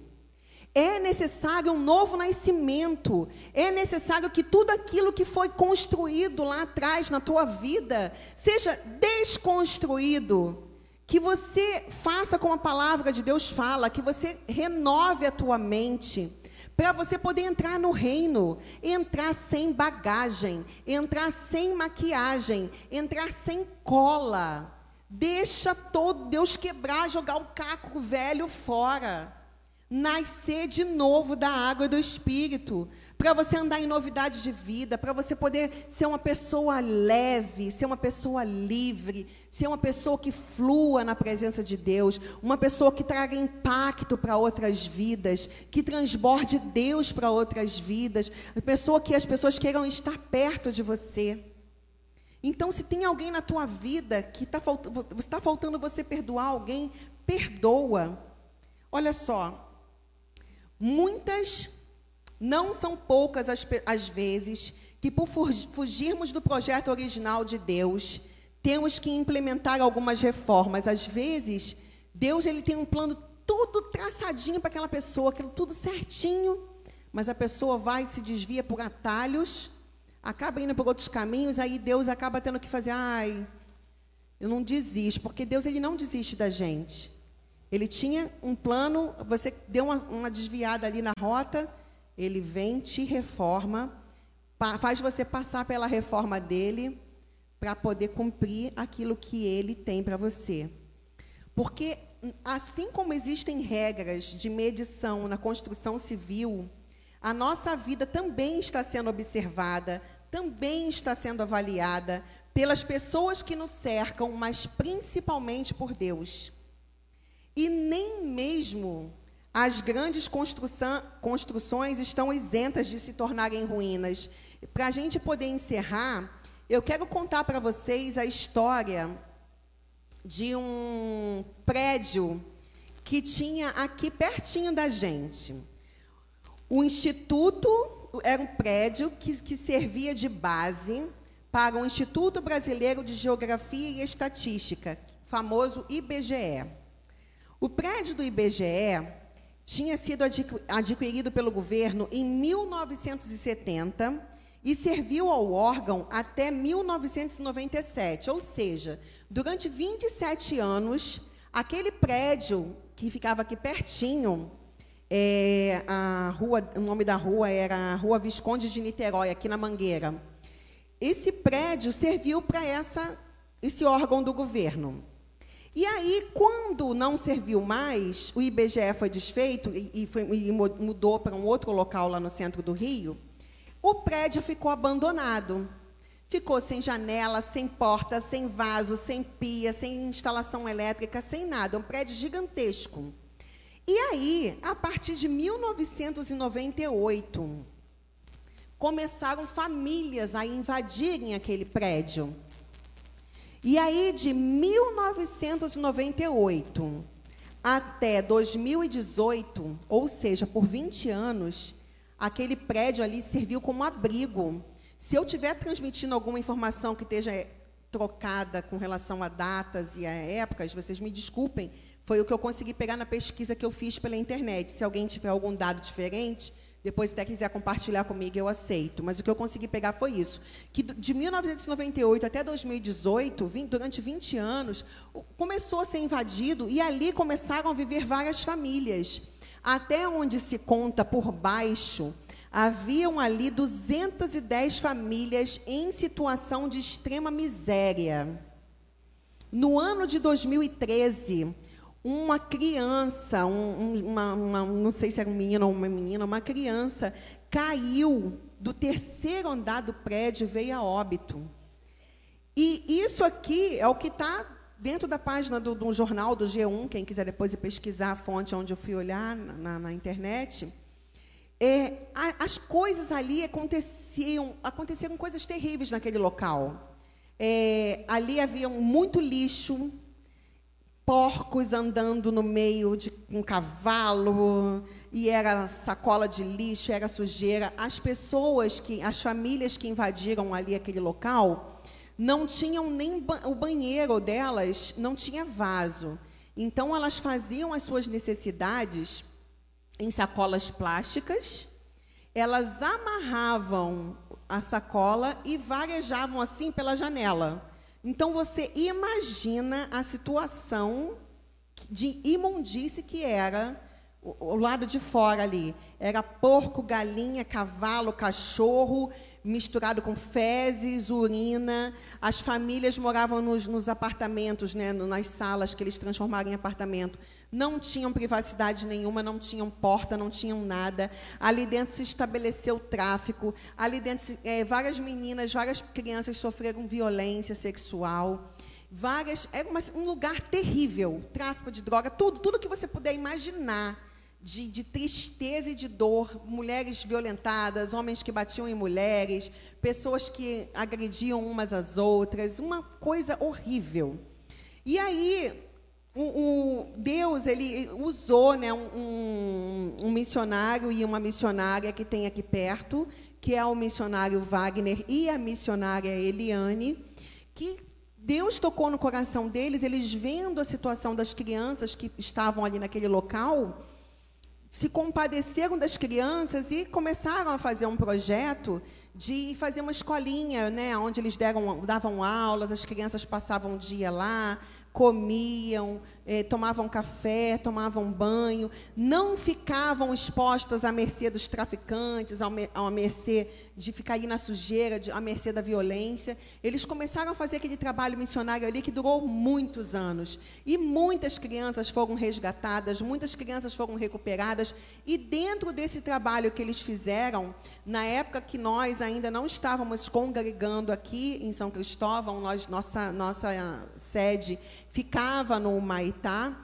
Speaker 1: É necessário um novo nascimento. É necessário que tudo aquilo que foi construído lá atrás na tua vida seja desconstruído. Que você faça como a palavra de Deus fala, que você renove a tua mente para você poder entrar no reino, entrar sem bagagem, entrar sem maquiagem, entrar sem cola. Deixa todo Deus quebrar, jogar o caco velho fora. Nascer de novo da água e do Espírito, para você andar em novidade de vida, para você poder ser uma pessoa leve, ser uma pessoa livre, ser uma pessoa que flua na presença de Deus, uma pessoa que traga impacto para outras vidas, que transborde Deus para outras vidas, pessoa que as pessoas queiram estar perto de você. Então, se tem alguém na tua vida que está está faltando você perdoar alguém, perdoa. Olha só, muitas não são poucas as, as vezes que, por fugirmos do projeto original de Deus, temos que implementar algumas reformas. Às vezes, Deus ele tem um plano tudo traçadinho para aquela pessoa, aquilo tudo certinho, mas a pessoa vai se desvia por atalhos, acaba indo por outros caminhos, aí Deus acaba tendo que fazer, ai, eu não desisto, porque Deus ele não desiste da gente. Ele tinha um plano, você deu uma, uma desviada ali na rota, ele vem, te reforma, faz você passar pela reforma dele para poder cumprir aquilo que ele tem para você. Porque assim como existem regras de medição na construção civil, a nossa vida também está sendo observada, também está sendo avaliada pelas pessoas que nos cercam, mas principalmente por Deus. E nem mesmo as grandes construções estão isentas de se tornarem ruínas. Para a gente poder encerrar, eu quero contar para vocês a história de um prédio que tinha aqui pertinho da gente. O Instituto era um prédio que, que servia de base para o Instituto Brasileiro de Geografia e Estatística, famoso IBGE. O prédio do IBGE tinha sido adquirido pelo governo em 1970 e serviu ao órgão até 1997, ou seja, durante 27 anos, aquele prédio que ficava aqui pertinho, é, a rua, o nome da rua era a Rua Visconde de Niterói, aqui na Mangueira. Esse prédio serviu para esse órgão do governo. E aí, quando não serviu mais, o IBGE foi desfeito e, e, foi, e mudou para um outro local lá no centro do Rio, o prédio ficou abandonado. Ficou sem janela, sem porta, sem vaso, sem pia, sem instalação elétrica, sem nada. Um prédio gigantesco. E aí, a partir de 1998, começaram famílias a invadirem aquele prédio. E aí, de 1998 até 2018, ou seja, por 20 anos, aquele prédio ali serviu como abrigo. Se eu estiver transmitindo alguma informação que esteja trocada com relação a datas e a épocas, vocês me desculpem, foi o que eu consegui pegar na pesquisa que eu fiz pela internet. Se alguém tiver algum dado diferente, depois, se até quiser compartilhar comigo, eu aceito. Mas o que eu consegui pegar foi isso: que de 1998 até 2018, durante 20 anos, começou a ser invadido e ali começaram a viver várias famílias. Até onde se conta por baixo, haviam ali 210 famílias em situação de extrema miséria. No ano de 2013, uma criança, um, uma, uma, não sei se era um menino ou uma menina, uma criança caiu do terceiro andar do prédio veio a óbito. E isso aqui é o que está dentro da página do, do, jornal do G1, quem quiser depois pesquisar a fonte onde eu fui olhar na, na internet. É, a, as coisas ali aconteciam, aconteceram coisas terríveis naquele local. É, ali havia muito lixo, porcos andando no meio de um cavalo, e era sacola de lixo, era sujeira. As pessoas que, as famílias que invadiram ali aquele local, não tinham nem ba o banheiro delas, não tinha vaso. Então elas faziam as suas necessidades em sacolas plásticas, elas amarravam a sacola e varejavam assim pela janela. Então você imagina a situação de imundície que era o, o lado de fora ali. Era porco, galinha, cavalo, cachorro, misturado com fezes, urina. As famílias moravam nos, nos apartamentos, né, nas salas que eles transformaram em apartamento. Não tinham privacidade nenhuma, não tinham porta, não tinham nada. Ali dentro se estabeleceu tráfico. Ali dentro, é, várias meninas, várias crianças sofreram violência sexual. Várias, é uma, um lugar terrível, tráfico de droga, tudo, tudo que você puder imaginar de, de, tristeza e de dor, mulheres violentadas, homens que batiam em mulheres, pessoas que agrediam umas às outras, uma coisa horrível. E aí, o, o Deus ele usou né, um, um, missionário e uma missionária que tem aqui perto, que é o missionário Wagner e a missionária Eliane, que Deus tocou no coração deles, eles vendo a situação das crianças que estavam ali naquele local, se compadeceram das crianças e começaram a fazer um projeto de fazer uma escolinha, né, onde eles deram, davam aulas, as crianças passavam um dia lá, comiam, eh, tomavam café, tomavam banho, não ficavam expostas à mercê dos traficantes, à mercê de ficar ali na sujeira, de, à mercê da violência. Eles começaram a fazer aquele trabalho missionário ali que durou muitos anos. E muitas crianças foram resgatadas, muitas crianças foram recuperadas. E dentro desse trabalho que eles fizeram, na época que nós ainda não estávamos congregando aqui em São Cristóvão, nós, nossa, nossa sede ficava no Humaitá.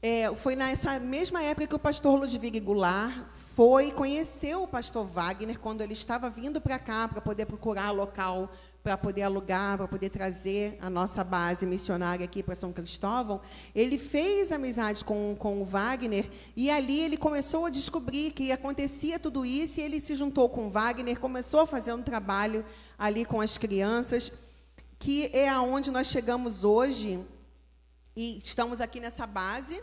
Speaker 1: É, foi nessa mesma época que o pastor Ludwig Goulart foi conhecer o pastor Wagner quando ele estava vindo para cá para poder procurar local para poder alugar, para poder trazer a nossa base missionária aqui para São Cristóvão, ele fez amizade com, com o Wagner e ali ele começou a descobrir que acontecia tudo isso e ele se juntou com o Wagner, começou a fazer um trabalho ali com as crianças, que é aonde nós chegamos hoje e estamos aqui nessa base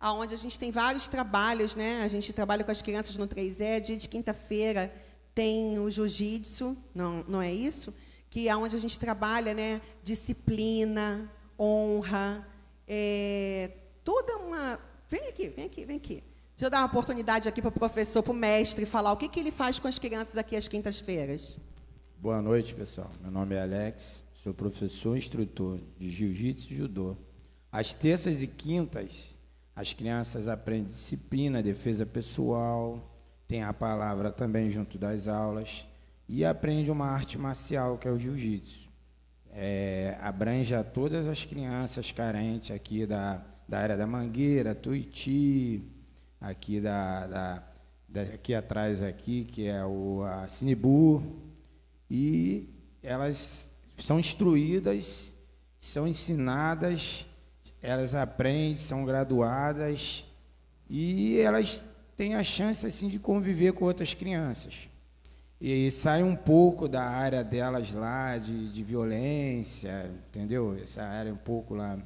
Speaker 1: onde a gente tem vários trabalhos, né? A gente trabalha com as crianças no 3E, dia de quinta-feira tem o jiu-jitsu, não, não é isso? Que é onde a gente trabalha, né? Disciplina, honra, é, toda uma... Vem aqui, vem aqui, vem aqui. Deixa eu dar uma oportunidade aqui para o professor, para o mestre, falar o que, que ele faz com as crianças aqui às quintas-feiras.
Speaker 2: Boa noite, pessoal. Meu nome é Alex, sou professor instrutor de jiu-jitsu e judô. Às terças e quintas, as crianças aprendem disciplina, defesa pessoal, tem a palavra também junto das aulas e aprende uma arte marcial que é o jiu-jitsu. É, abrange a todas as crianças carentes aqui da, da área da Mangueira, Tuiti, aqui da, da, da, aqui atrás aqui que é o a Sinibu e elas são instruídas, são ensinadas elas aprendem, são graduadas e elas têm a chance assim de conviver com outras crianças. E sai um pouco da área delas lá de, de violência, entendeu? Essa área um pouco lá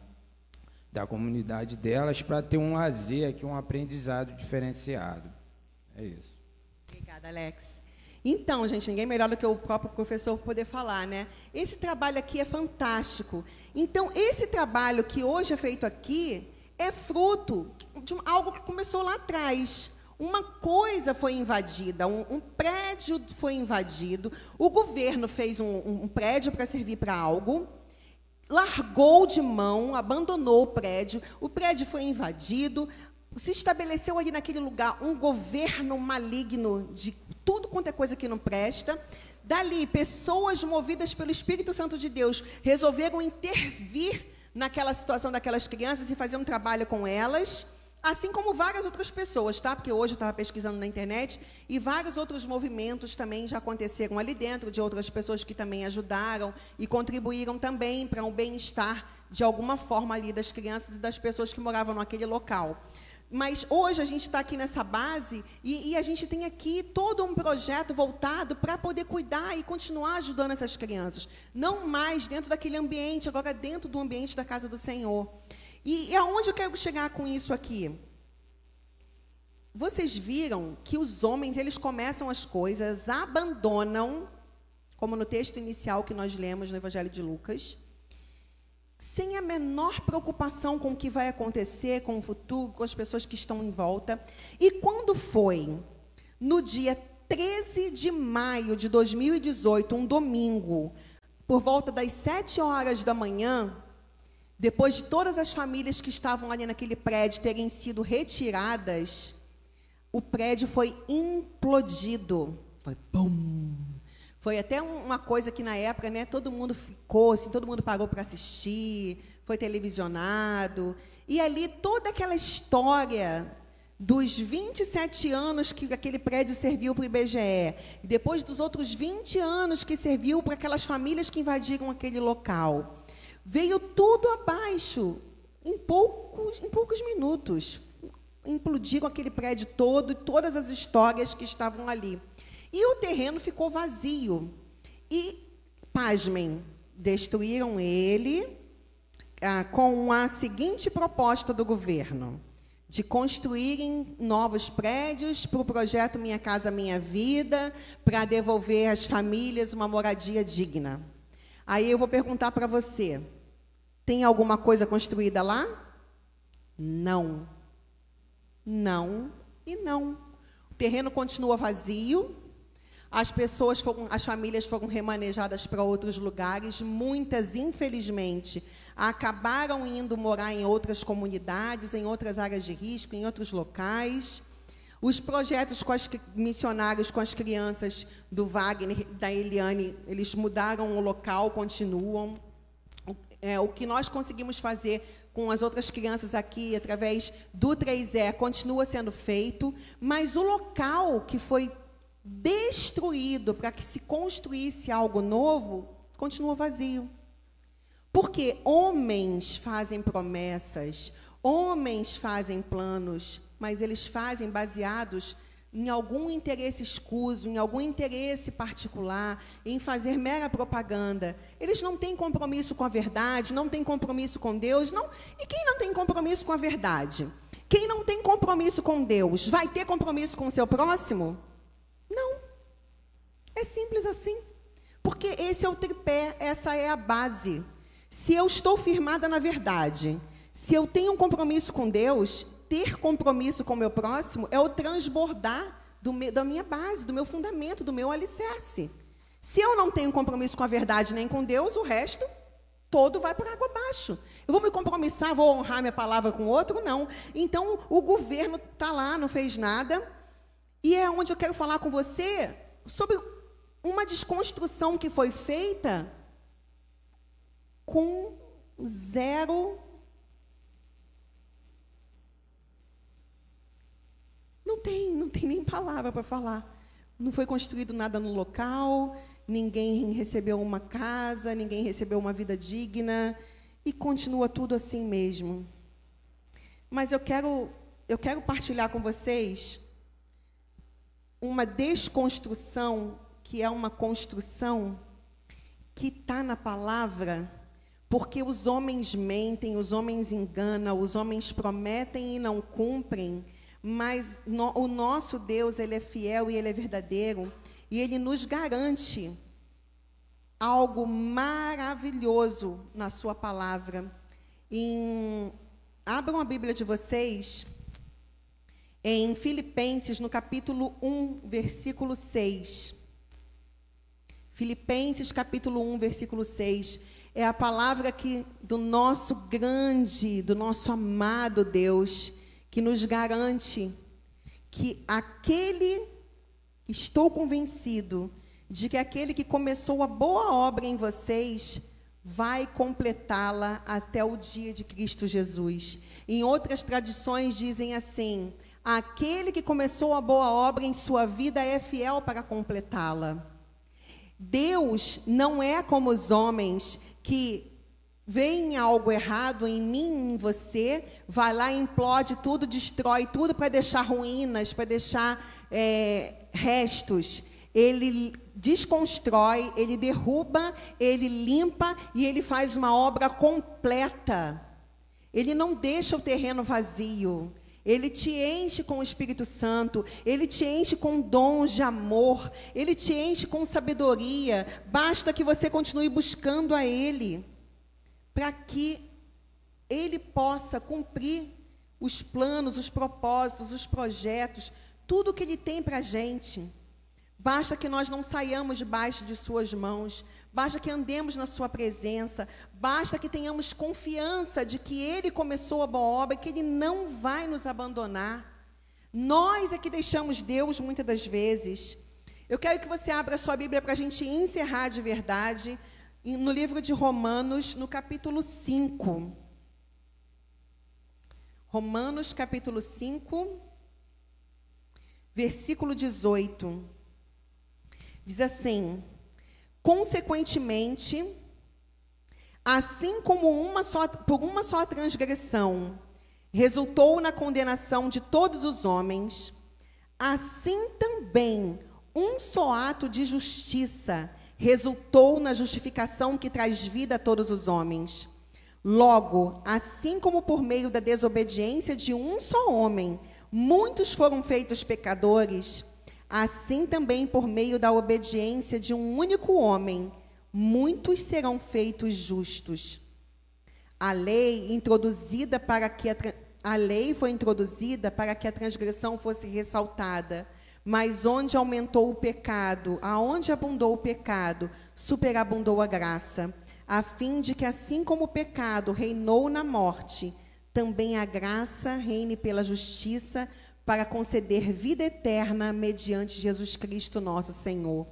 Speaker 2: da comunidade delas para ter um lazer aqui, um aprendizado diferenciado. É isso.
Speaker 1: Obrigada, Alex. Então, gente, ninguém melhor do que o próprio professor poder falar, né? Esse trabalho aqui é fantástico. Então, esse trabalho que hoje é feito aqui é fruto de algo que começou lá atrás. Uma coisa foi invadida, um, um prédio foi invadido, o governo fez um, um prédio para servir para algo, largou de mão, abandonou o prédio, o prédio foi invadido, se estabeleceu ali naquele lugar um governo maligno de tudo quanto é coisa que não presta. Dali, pessoas movidas pelo Espírito Santo de Deus resolveram intervir naquela situação daquelas crianças e fazer um trabalho com elas, assim como várias outras pessoas, tá? Porque hoje eu estava pesquisando na internet e vários outros movimentos também já aconteceram ali dentro, de outras pessoas que também ajudaram e contribuíram também para o um bem-estar de alguma forma ali das crianças e das pessoas que moravam naquele local. Mas hoje a gente está aqui nessa base e, e, a gente tem aqui todo um projeto voltado para poder cuidar e continuar ajudando essas crianças. Não mais dentro daquele ambiente, agora dentro do ambiente da casa do Senhor. E, e aonde eu quero chegar com isso aqui? Vocês viram que os homens, eles começam as coisas, abandonam, como no texto inicial que nós lemos no Evangelho de Lucas, sem a menor preocupação com o que vai acontecer, com o futuro, com as pessoas que estão em volta. E quando foi no dia 13 de maio de 2018, um domingo, por volta das 7 horas da manhã, depois de todas as famílias que estavam ali naquele prédio terem sido retiradas, o prédio foi implodido. Foi bum. Foi até uma coisa que na época, né, todo mundo ficou, assim, todo mundo parou para assistir, foi televisionado. E ali toda aquela história dos 27 anos que aquele prédio serviu para o IBGE, e depois dos outros 20 anos que serviu para aquelas famílias que invadiram aquele local. Veio tudo abaixo em poucos, em poucos minutos. Implodiram aquele prédio todo e todas as histórias que estavam ali. E o terreno ficou vazio. E, pasmem, destruíram ele ah, com a seguinte proposta do governo: de construírem novos prédios para o projeto Minha Casa Minha Vida, para devolver às famílias uma moradia digna. Aí eu vou perguntar para você: tem alguma coisa construída lá? Não. Não e não. O terreno continua vazio, as pessoas foram, as famílias foram remanejadas para outros lugares, muitas, infelizmente, acabaram indo morar em outras comunidades, em outras áreas de risco, em outros locais. Os projetos com as missionários com as crianças do Wagner, da Eliane, eles mudaram o local, continuam. É, o que nós conseguimos fazer com as outras crianças aqui, através do 3E, continua sendo feito, mas o local que foi destruído para que se construísse algo novo, continua vazio. Porque homens fazem promessas, homens fazem planos, mas eles fazem baseados em algum interesse escuso, em algum interesse particular, em fazer mera propaganda. Eles não têm compromisso com a verdade, não têm compromisso com Deus, não. E quem não tem compromisso com a verdade? Quem não tem compromisso com Deus, vai ter compromisso com o seu próximo? Simples assim. Porque esse é o tripé, essa é a base. Se eu estou firmada na verdade, se eu tenho um compromisso com Deus, ter compromisso com o meu próximo é o transbordar da minha base, do meu fundamento, do meu alicerce. Se eu não tenho compromisso com a verdade nem com Deus, o resto todo vai por água abaixo. Eu vou me compromissar, vou honrar minha palavra com outro? Não. Então, o governo está lá, não fez nada. E é onde eu quero falar com você sobre uma desconstrução que foi feita com zero. Não tem, não tem nem palavra para falar. Não foi construído nada no local, ninguém recebeu uma casa, ninguém recebeu uma vida digna e continua tudo assim mesmo. Mas eu quero eu quero partilhar com vocês uma desconstrução que é uma construção que está na palavra porque os homens mentem, os homens enganam, os homens prometem e não cumprem, mas no, o nosso Deus, ele é fiel e ele é verdadeiro, e ele nos garante algo maravilhoso na sua palavra. Em, abram a Bíblia de vocês em Filipenses, no capítulo 1, versículo 6. Filipenses, capítulo 1, versículo 6 é a palavra que do nosso grande, do nosso amado Deus, que nos garante que aquele, estou convencido de que aquele que começou a boa obra em vocês vai completá-la até o dia de Cristo Jesus. Em outras tradições dizem assim: aquele que começou a boa obra em sua vida é fiel para completá-la. Deus não é como os homens que veem algo errado em mim, em você, vai lá, implode tudo, destrói tudo para deixar ruínas, para deixar é, restos. Ele desconstrói, ele derruba, ele limpa e ele faz uma obra completa. Ele não deixa o terreno vazio. Ele te enche com o Espírito Santo, ele te enche com dons de amor, ele te enche com sabedoria. Basta que você continue buscando a Ele, para que Ele possa cumprir os planos, os propósitos, os projetos, tudo que Ele tem para a gente. Basta que nós não saiamos debaixo de Suas mãos, basta que andemos na Sua presença, basta que tenhamos confiança de que Ele começou a boa obra que Ele não vai nos abandonar. Nós é que deixamos Deus muitas das vezes. Eu quero que você abra a sua Bíblia para a gente encerrar de verdade, no livro de Romanos, no capítulo 5. Romanos, capítulo 5, versículo 18. Diz assim: Consequentemente, assim como uma só, por uma só transgressão resultou na condenação de todos os homens, assim também um só ato de justiça resultou na justificação que traz vida a todos os homens. Logo, assim como por meio da desobediência de um só homem, muitos foram feitos pecadores, assim também por meio da obediência de um único homem, muitos serão feitos justos. A lei introduzida para que a, a lei foi introduzida para que a transgressão fosse ressaltada, mas onde aumentou o pecado, aonde abundou o pecado, superabundou a graça, a fim de que assim como o pecado reinou na morte, também a graça reine pela justiça para conceder vida eterna mediante Jesus Cristo nosso Senhor.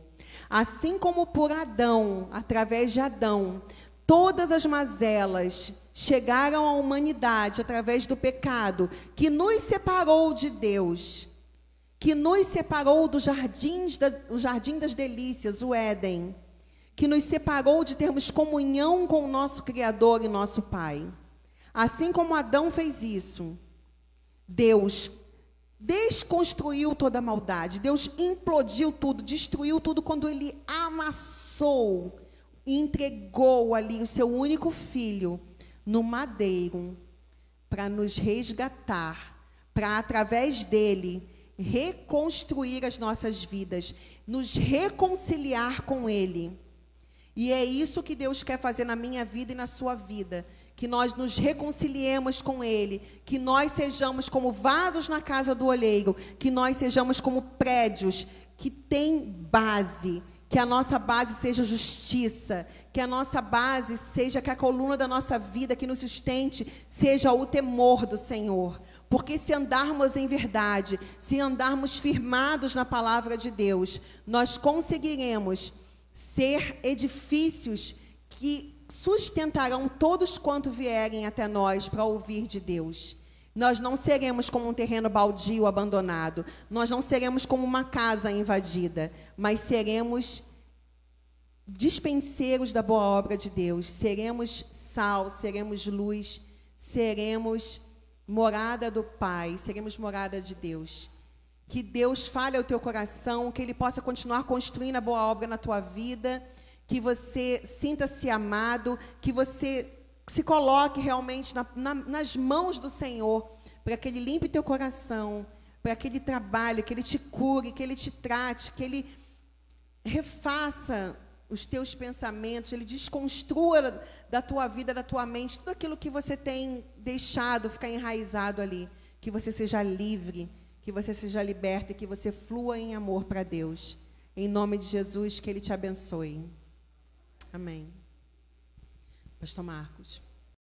Speaker 1: Assim como por Adão, através de Adão, todas as mazelas chegaram à humanidade através do pecado, que nos separou de Deus, que nos separou do jardim, da, do jardim das delícias, o Éden, que nos separou de termos comunhão com o nosso Criador e nosso Pai. Assim como Adão fez isso, Deus desconstruiu toda a maldade, Deus implodiu tudo, destruiu tudo quando ele amassou entregou ali o seu único filho no madeiro para nos resgatar, para através dele reconstruir as nossas vidas, nos reconciliar com ele. E é isso que Deus quer fazer na minha vida e na sua vida que nós nos reconciliemos com Ele, que nós sejamos como vasos na casa do olheiro, que nós sejamos como prédios que têm base, que a nossa base seja justiça, que a nossa base seja que a coluna da nossa vida que nos sustente seja o temor do Senhor. Porque se andarmos em verdade, se andarmos firmados na palavra de Deus, nós conseguiremos ser edifícios que sustentarão todos quanto vierem até nós para ouvir de Deus. Nós não seremos como um terreno baldio abandonado, nós não seremos como uma casa invadida, mas seremos dispenseiros da boa obra de Deus, seremos sal, seremos luz, seremos morada do Pai, seremos morada de Deus. Que Deus fale ao teu coração, que Ele possa continuar construindo a boa obra na tua vida que você sinta-se amado, que você se coloque realmente na, na, nas mãos do Senhor, para que Ele limpe teu coração, para que Ele trabalhe, que Ele te cure, que Ele te trate, que Ele refaça os teus pensamentos, Ele desconstrua da tua vida, da tua mente, tudo aquilo que você tem deixado ficar enraizado ali. Que você seja livre, que você seja liberto e que você flua em amor para Deus. Em nome de Jesus, que Ele te abençoe. Amém. Pastor Marcos.